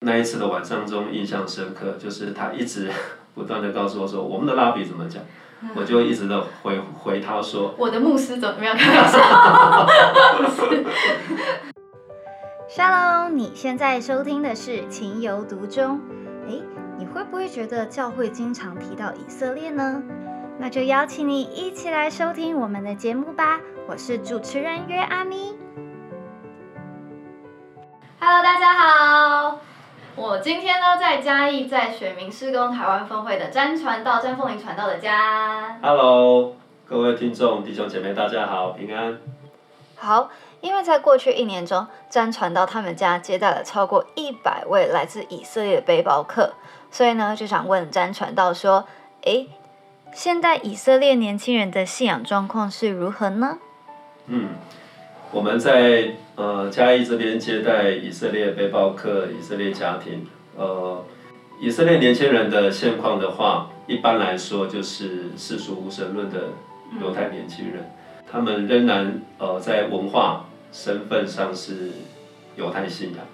那一次的晚上中印象深刻，就是他一直 不断的告诉我说我们的拉比怎么讲，我就一直的回 回他说我的牧师怎么样？开玩笑。Shalom，你现在收听的是《情有独钟》。诶，你会不会觉得教会经常提到以色列呢？那就邀请你一起来收听我们的节目吧。我是主持人约阿咪。Hello，大家好。我今天呢在嘉义，在选民施工台湾分会的詹传道、詹凤林传道的家。Hello，各位听众弟兄姐妹，大家好，平安。好，因为在过去一年中，詹传道他们家接待了超过一百位来自以色列的背包客，所以呢就想问詹传道说：诶，现代以色列年轻人的信仰状况是如何呢？嗯，我们在呃嘉义这边接待以色列背包客、以色列家庭，呃，以色列年轻人的现况的话，一般来说就是世俗无神论的犹太年轻人，他们仍然呃在文化身份上是犹太信仰，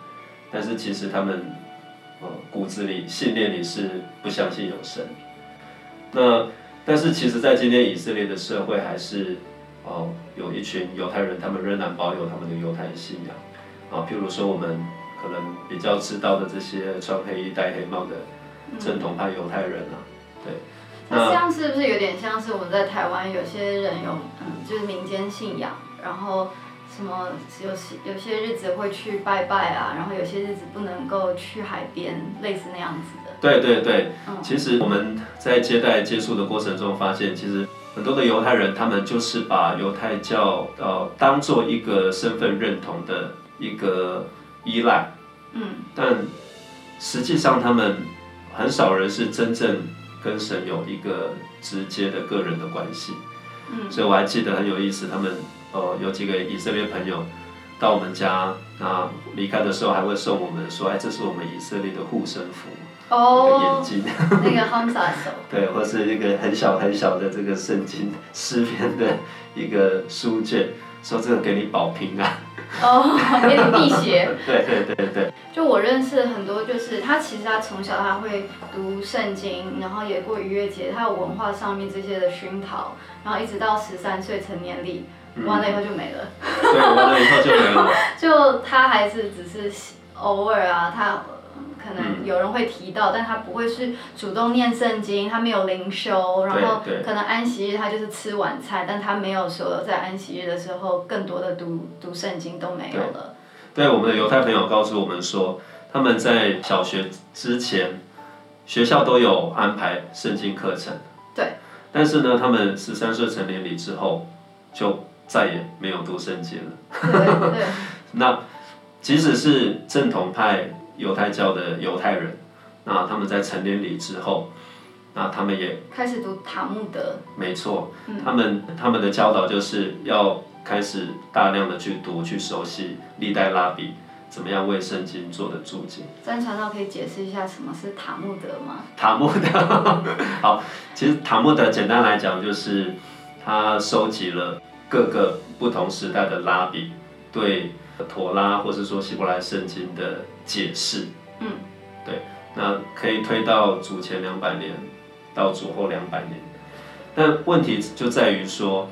但是其实他们呃骨子里信念里是不相信有神。那但是其实，在今天以色列的社会还是哦，有一群犹太人，他们仍然保有他们的犹太信仰啊。譬如说，我们可能比较知道的这些穿黑衣戴黑帽的正统派犹太人啊，对。那这样是不是有点像是我们在台湾有些人有嗯，就是民间信仰，然后什么有些有些日子会去拜拜啊，然后有些日子不能够去海边，类似那样子的。对对对，嗯其实我们在接待接触的过程中发现，其实很多的犹太人，他们就是把犹太教呃当做一个身份认同的一个依赖，嗯。但实际上他们很少人是真正跟神有一个直接的个人的关系。嗯。所以我还记得很有意思，他们呃有几个以色列朋友到我们家，那离开的时候还会送我们说，哎，这是我们以色列的护身符，一个眼哦，睛。那个 Hamsa 手。对，或是一个很小很小的这个圣经诗篇的一个书卷，说这个给你保平安。哦，给你辟邪。对对对对，就我认识很多，就是他其实他从小他会读圣经，然后也过逾越节，他有文化上面这些的熏陶，然后一直到十三岁成年礼，完了以后就没了。对，完了以后就没了。就他还是只是偶尔啊，他嗯可能有人会提到，但他不会是主动念圣经，他没有灵修，然后对对可能安息日他就是吃晚餐，但他没有说在安息日的时候更多的读读圣经都没有了。对，我们的犹太朋友告诉我们说，他们在小学之前，学校都有安排圣经课程。对。但是呢，他们十三岁成年礼之后，就再也没有读圣经了。对对，那即使是正统派犹太教的犹太人，那他们在成年礼之后，那他们也开始读塔木德。没错，嗯他们他们的教导就是要开始大量的去读、去熟悉历代拉比怎么样为圣经做的注解。詹传道可以解释一下什么是塔木德吗？塔木德，好，其实塔木德简单来讲就是他收集了各个不同时代的拉比对妥拉或是说希伯来圣经的解释。嗯，对，那可以推到主前两百年到主后两百年，但问题就在于说，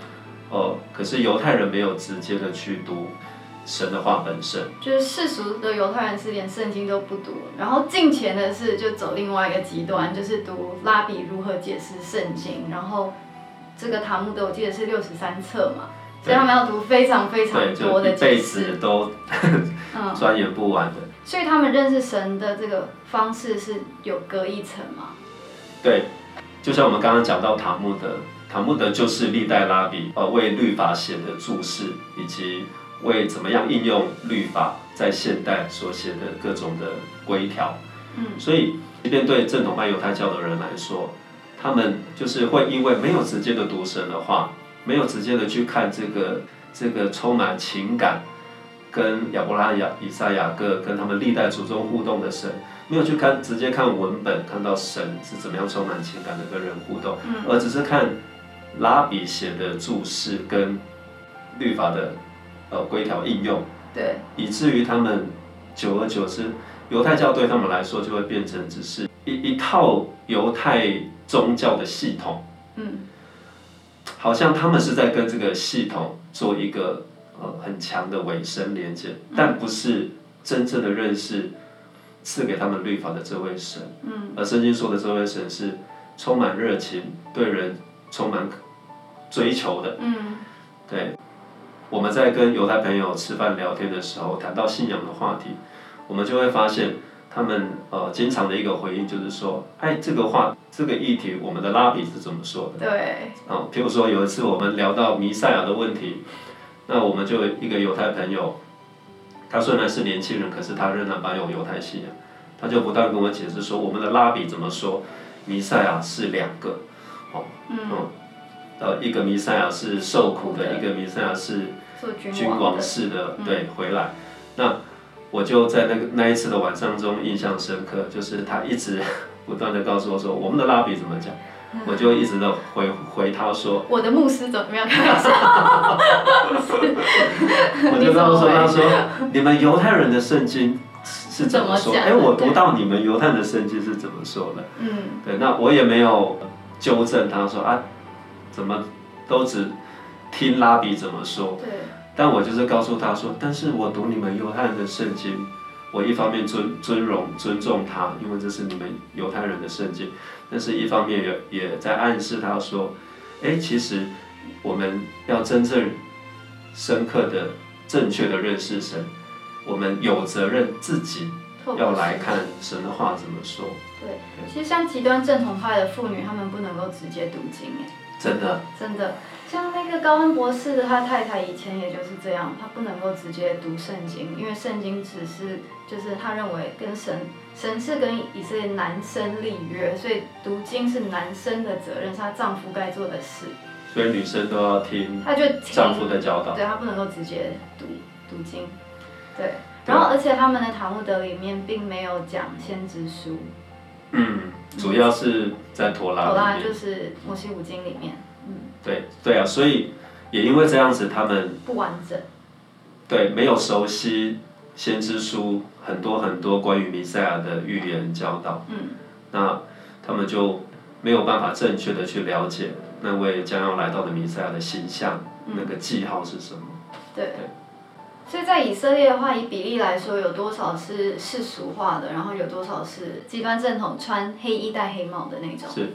哦，可是犹太人没有直接的去读神的话本身。就是世俗的犹太人是连圣经都不读，然后近前的是就走另外一个极端，就是读拉比如何解释圣经，然后这个塔木德我记得是六十三册嘛，所以他们要读非常非常，多的就一辈解子释，都嗯，钻研不完的。所以他们认识神的这个方式是有隔一层吗，对，就像我们刚刚讲到塔木德，塔木德就是历代拉比呃为律法写的注释，以及为怎么样应用律法在现代所写的各种的规条。嗯，所以，即便对正统派犹太教的人来说，他们就是会因为没有直接的读神的话，没有直接的去看这个这个充满情感，跟亚伯拉罕、亚以撒、雅各跟他们历代祖宗互动的神，没有去看直接看文本，看到神是怎么样充满情感的跟人互动，嗯。而只是看拉比写的注释跟律法的呃规条应用，对，以至于他们久而久之犹太教对他们来说就会变成只是一一套犹太宗教的系统，嗯，好像他们是在跟这个系统做一个呃很强的尾声连接，但不是真正的认识赐给他们律法的这位神。嗯，而圣经说的这位神是充满热情，对人充满追求的。嗯，对，我们在跟犹太朋友吃饭聊天的时候，谈到信仰的话题，我们就会发现他们呃经常的一个回应就是说，哎，这个话这个议题，我们的拉比是怎么说的？对，啊，譬如说有一次我们聊到弥赛亚的问题，那我们就一个犹太朋友，他虽然是年轻人，可是他仍然蛮有犹太信仰，他就不断跟我解释说，我们的拉比怎么说，弥赛亚是两个，哦，嗯，呃，一个弥赛亚是受苦的，一个弥赛亚是做君君王式的，嗯。对，回来，那我就在那个那一次的晚上中印象深刻，就是他一直不断的告诉我说，我们的拉比怎么讲，我就一直的回回他说。我的牧师怎么样？我就告诉他说，你们犹太人的圣经是怎么说？哎，我读到你们犹太人的圣经是怎么说的？嗯，对，那我也没有纠正他说啊，怎么都只听拉比怎么说，对，但我就是告诉他说，但是我读你们犹太人的圣经，我一方面尊尊荣尊重他，因为这是你们犹太人的圣经，但是一方面也也在暗示他说，哎，其实我们要真正深刻的、正确的认识神，我们有责任自己要来看神的话怎么说，对，其实像极端正统派的妇女，她们不能够直接读经，哎，真的，真的，像那个高恩博士的他太太以前也就是这样，他不能够直接读圣经，因为圣经只是就是他认为跟神神是跟以色列男生立约，所以读经是男生的责任，是她丈夫该做的事，所以女生都要听她就丈夫的教导。对她不能够直接读读经，对。然后，而且他们的塔木德里面并没有讲先知书，嗯，主要是在陀拉头拉。就是摩西五经里面，嗯，对对啊，所以也因为这样子，他们不完整，对没有熟悉先知书很多很多关于弥赛亚的预言教导，嗯，那他们就没有办法正确的去了解那位将要来到的弥赛亚的形象，嗯那个记号是什么。对。所以在以色列的话，以比例来说，有多少是世俗化的，然后有多少是极端正统穿黑衣戴黑帽的那种？是，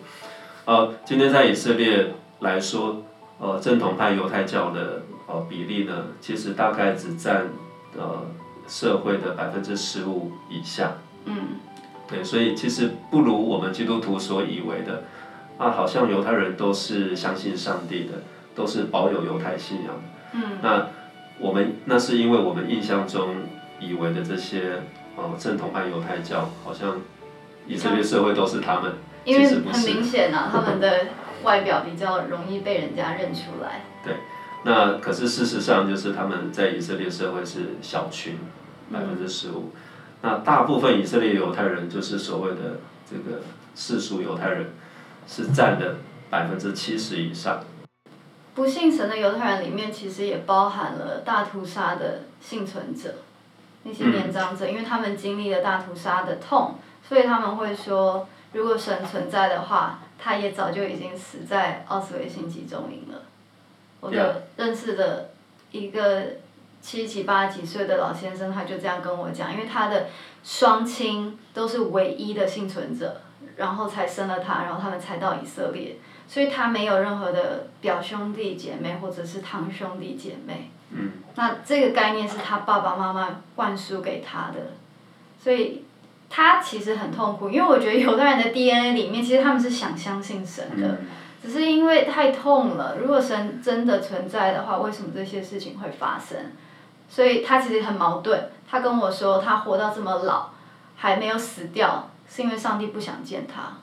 呃，今天在以色列来说，呃，正统派犹太教的呃比例呢，其实大概只占呃社会的百分之十五以下。嗯，对，所以其实不如我们基督徒所以为的，啊，好像犹太人都是相信上帝的，都是保有犹太信仰的。嗯，那我们那是因为我们印象中以为的这些呃正统派犹太教，好像以色列社会都是他们，因为很其实不是明显啊，他们的外表比较容易被人家认出来。对那可是事实上就是他们在以色列社会是小群，百分之十五。那大部分以色列犹太人就是所谓的这个世俗犹太人，是占的百分之七十以上。不信神的犹太人里面，其实也包含了大屠杀的幸存者，那些年长者，因为他们经历了大屠杀的痛，所以他们会说，如果神存在的话，他也早就已经死在奥斯维辛集中营了。我的认识的一个七几八几岁的老先生，他就这样跟我讲，因为他的双亲都是唯一的幸存者，然后才生了他，然后他们才到以色列。所以他没有任何的表兄弟姐妹或者是堂兄弟姐妹。嗯。那这个概念是他爸爸妈妈灌输给他的，所以他其实很痛苦，因为我觉得犹太人的 DNA 里面，其实他们是想相信神的，只是因为太痛了。如果神真的存在的话，为什么这些事情会发生？所以他其实很矛盾。他跟我说，他活到这么老还没有死掉，是因为上帝不想见他。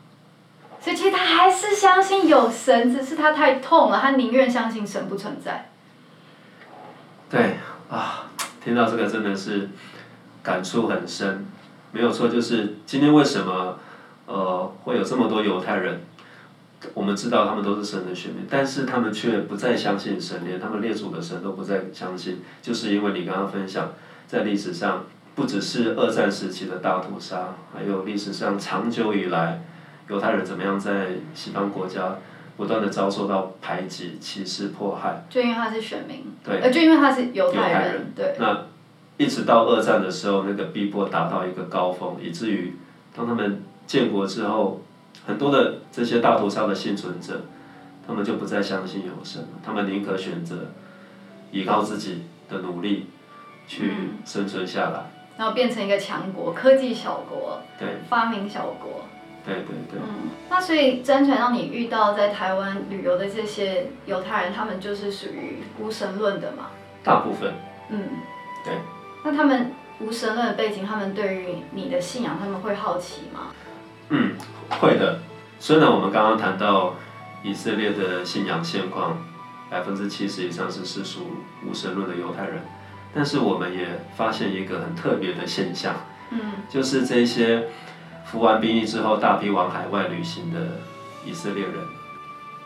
所以其实他还是相信有神，只是他太痛了，他宁愿相信神不存在。对啊，听到这个真的是感触很深，没有错，就是今天为什么呃会有这么多犹太人，我们知道他们都是神的选民，但是他们却不再相信神，连他们列祖的神都不再相信，就是因为你刚刚分享，在历史上不只是二战时期的大屠杀，还有历史上长久以来犹太人怎么样在西方国家不断的遭受到排挤、歧视、迫害。就因为他是选民，对。呃，就因为他是犹太人。对，那一直到二战的时候，那个逼迫达到一个高峰，以至于当他们建国之后，很多的这些大屠杀的幸存者，他们就不再相信有神了，他们宁可选择依靠自己的努力去生存下来。然后变成一个强国，科技小国，对发明小国。对对对，嗯，那所以真传让你遇到在台湾旅游的这些犹太人，他们就是属于无神论的嘛？大部分嗯，对。那他们无神论的背景，他们对于你的信仰，他们会好奇吗？嗯会的。虽然我们刚刚谈到以色列的信仰现况，百分之七十以上是世俗无神论的犹太人，但是我们也发现一个很特别的现象，嗯就是这些服完兵役之后大批往海外旅行的以色列人，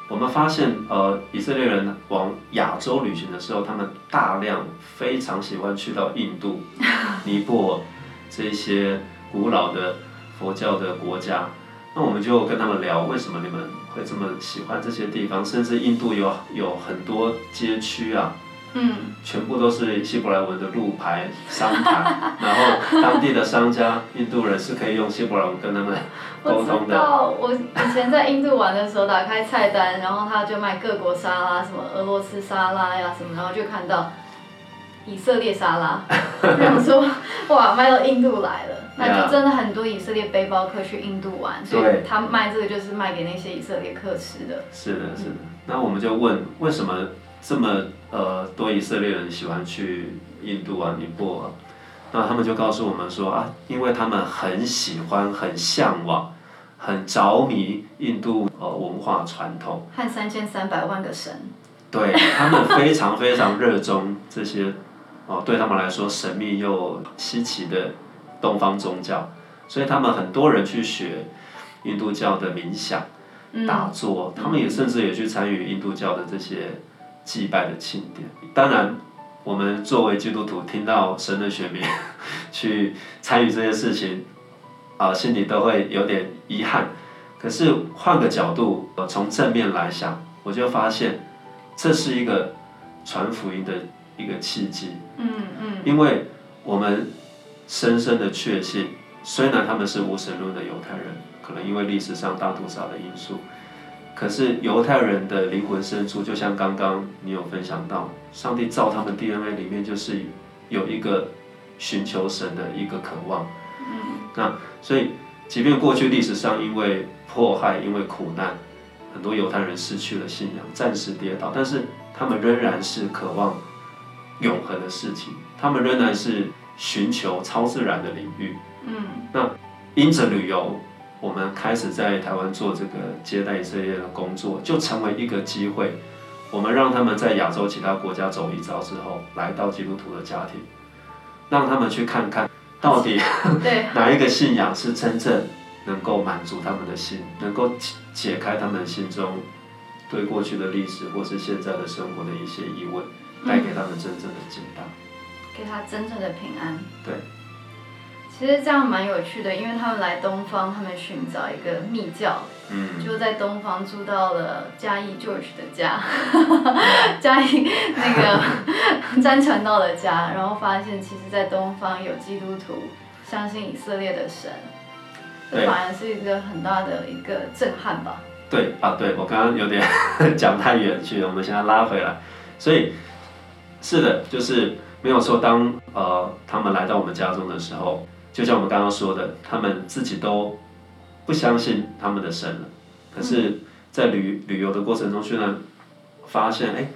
我们发现呃以色列人往亚洲旅行的时候，他们大量非常喜欢去到印度、尼泊尔这些古老的佛教的国家。那我们就跟他们聊，为什么你们会这么喜欢这些地方？甚至印度有有很多街区啊，嗯，全部都是希伯来文的路牌、商牌，然后当地的商家、印度人是可以用希伯来文跟他们沟通的。知道，我以前在印度玩的时候，打开菜单，然后他就卖各国沙拉，什么俄罗斯沙拉呀什么，然后就看到以色列沙拉，然后说哇，卖到印度来了，那就真的很多以色列背包客去印度玩，所以他卖这个就是卖给那些以色列客吃的。是的，是的。那我们就问，为什么这么呃多以色列人喜欢去印度啊、尼泊尔？那他们就告诉我们说啊，因为他们很喜欢、很向往、很着迷印度呃文化传统。和三千三百万个神，对他们非常非常热衷这些，哦，对他们来说神秘又稀奇的东方宗教，所以他们很多人去学印度教的冥想、嗯打坐，他们也甚至也去参与印度教的这些祭拜的庆典。当然，我们作为基督徒，听到神的选民 去参与这些事情，啊、心里都会有点遗憾。可是换个角度，呃，从正面来想，我就发现这是一个传福音的一个契机。嗯嗯因为我们深深的确信，虽然他们是无神论的犹太人，可能因为历史上大屠杀的因素，可是犹太人的灵魂深处，就像刚刚你有分享到，上帝造他们 DNA 里面就是有一个寻求神的一个渴望。嗯那所以，即便过去历史上因为迫害、因为苦难，很多犹太人失去了信仰，暂时跌倒，但是他们仍然是渴望永恒的事情，他们仍然是寻求超自然的领域。嗯因着旅游，我们开始在台湾做这个接待以色列的工作，就成为一个机会。我们让他们在亚洲其他国家走一遭之后，来到基督徒的家庭，让他们去看看到底，哪一个信仰是真正能够满足他们的心，能够解解开他们心中对过去的历史或是现在的生活的一些疑问，带给他们真正的解答。给他真正的平安。对。其实这样蛮有趣的，因为他们来东方，他们寻找一个密教，嗯，就在东方住到了嘉义 George 的家，嘉义那个 詹传道的家，然后发现其实，在东方有基督徒相信以色列的神，这对反而是一个很大的一个震撼吧。对啊，对我刚刚有点 讲太远去了，我们现在拉回来。所以是的，就是没有错。当呃他们来到我们家中的时候，就像我们刚刚说的，他们自己都不相信他们的神了。可是，在旅旅游的过程中，居然发现，哎，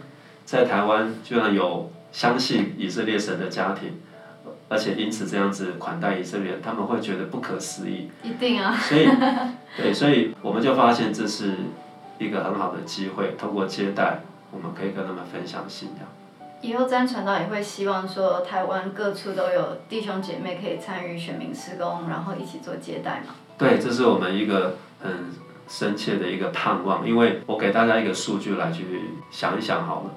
在台湾居然有相信以色列神的家庭，而且因此这样子款待以色列人，他们会觉得不可思议。一定啊，所以，对，所以我们就发现这是一个很好的机会，通过接待，我们可以跟他们分享信仰。以后詹传道也会希望说，台湾各处都有弟兄姐妹可以参与选民施工，然后一起做接待嘛。对，这是我们一个很深切的一个盼望，因为我给大家一个数据来去想一想好了，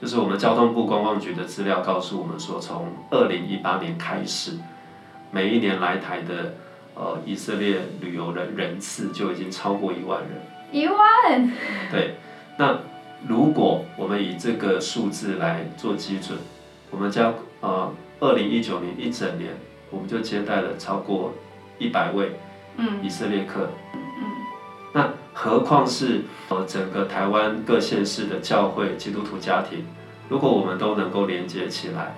就是我们交通部观光局的资料告诉我们说，从二零一八年开始，每一年来台的呃以色列旅游的人次就已经超过一万人。一万，对，那如果我们以这个数字来做基准，我们将呃二零一九年一整年，我们就接待了超过一百位嗯以色列客。嗯那何况是呃整个台湾各县市的教会基督徒家庭，如果我们都能够连接起来，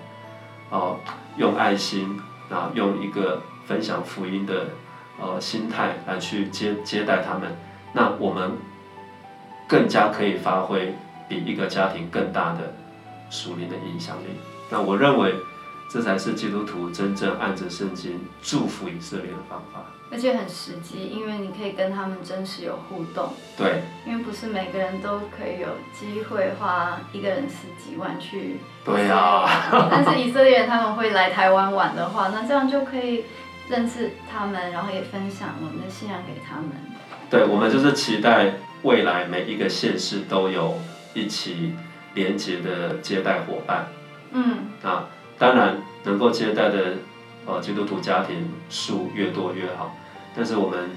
哦、用爱心，啊，用一个分享福音的呃心态来去接接待他们，那我们更加可以发挥比一个家庭更大的属灵的影响力。那我认为这才是基督徒真正按着圣经祝福以色列的方法。而且很实际，因为你可以跟他们真实有互动，对因为不是每个人都可以有机会花一个人十几万去。对啊、但是以色列人他们会来台湾玩的话，那这样就可以认识他们，然后也分享我们的信仰给他们。对，我们就是期待未来每一个县市都有一起连接的接待伙伴。嗯，啊当然能够接待的呃基督徒家庭数越多越好，但是我们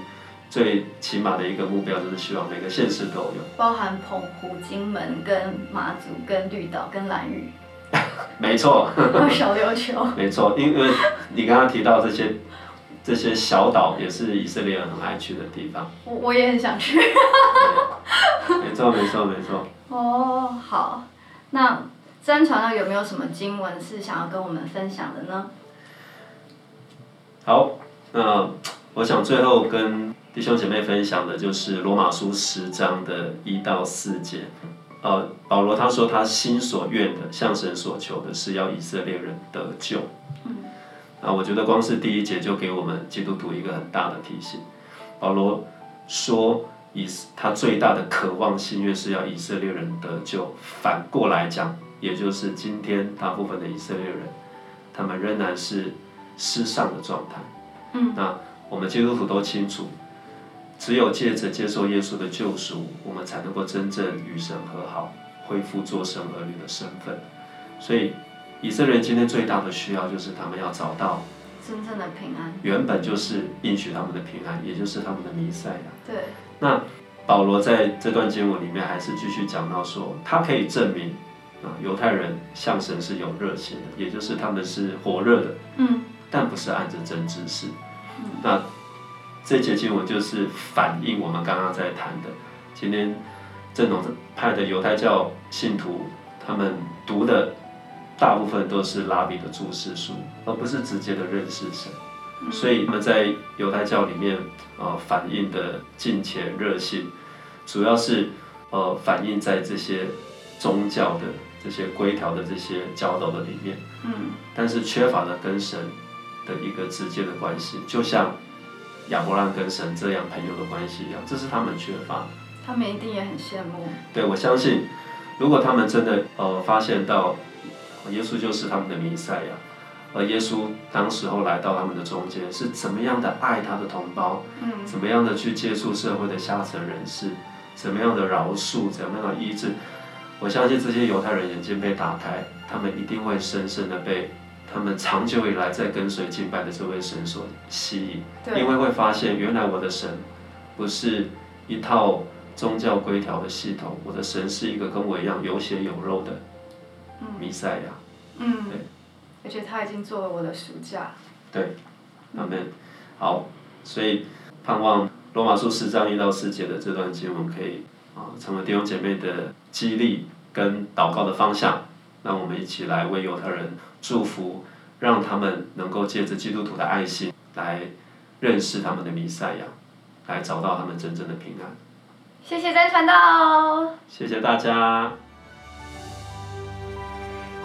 最起码的一个目标就是希望每个县市都有。包含澎湖、金门、跟马祖、跟绿岛、跟兰屿，没错，小琉球。没错，因为你刚刚提到这些这些小岛也是以色列人很爱去的地方。我我也很想去。没错，没错，没错。哦，好，那詹传道有没有什么经文是想要跟我们分享的呢？好，那我想最后跟弟兄姐妹分享的就是罗马书十章的一到四节。呃，保罗他说他心所愿的，向神所求的是要以色列人得救。嗯。啊，我觉得光是第一节就给我们基督徒一个很大的提醒。保罗说以他最大的渴望心愿是要以色列人得救。反过来讲，也就是今天大部分的以色列人，他们仍然是失丧的状态。嗯。那我们基督徒都清楚，只有借着接受耶稣的救赎，我们才能够真正与神和好，恢复做神儿女的身份。所以，以色列人今天最大的需要就是他们要找到真正的平安。原本就是应许他们的平安，也就是他们的弥赛亚。对，那保罗在这段经文里面还是继续讲到说，他可以证明啊，犹太人向神是有热情的，也就是他们是火热的，嗯但不是按着真知识。嗯那这节经文就是反映我们刚刚在谈的，今天正统派的犹太教信徒，他们读的大部分都是拉比的注释书，而不是直接的认识神。所以他们在犹太教里面，呃，反映的敬虔热心，主要是呃反映在这些宗教的这些规条的这些教导的里面。嗯但是缺乏了跟神的一个直接的关系，就像亚伯拉罕跟神这样朋友的关系一样，这是他们缺乏的。他们一定也很羡慕。对我相信，如果他们真的呃发现到呃耶稣就是他们的弥赛亚，而耶稣当时候来到他们的中间，是怎么样的爱他的同胞，嗯。怎么样的去接触社会的下层人士，怎么样的饶恕，怎么样的医治，我相信这些犹太人眼睛被打开，他们一定会深深的被他们长久以来在跟随敬拜的这位神所吸引，因为会发现原来我的神不是一套宗教规条的系统，我的神是一个跟我一样有血有肉的弥赛亚。嗯对，而且他已经做了我的暑假。对，阿门。好，所以盼望罗马书十章一到四节的这段经文可以啊成为弟兄姐妹的激励跟祷告的方向。让我们一起来为犹太人祝福，让他们能够借着基督徒的爱心来认识他们的弥赛亚，来找到他们真正的平安。谢谢詹传道。谢谢大家。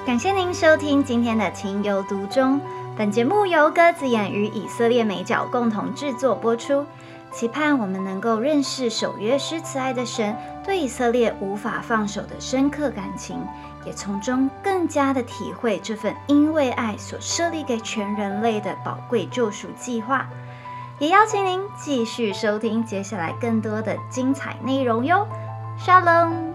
感谢您收听今天的情有独钟。本节目由鸽子眼与以色列美角共同制作播出，期盼我们能够认识守约施慈爱的神对以色列无法放手的深刻感情，也从中更加的体会这份因为爱所设立给全人类的宝贵救赎计划。也邀请您继续收听接下来更多的精彩内容哟。Shalom。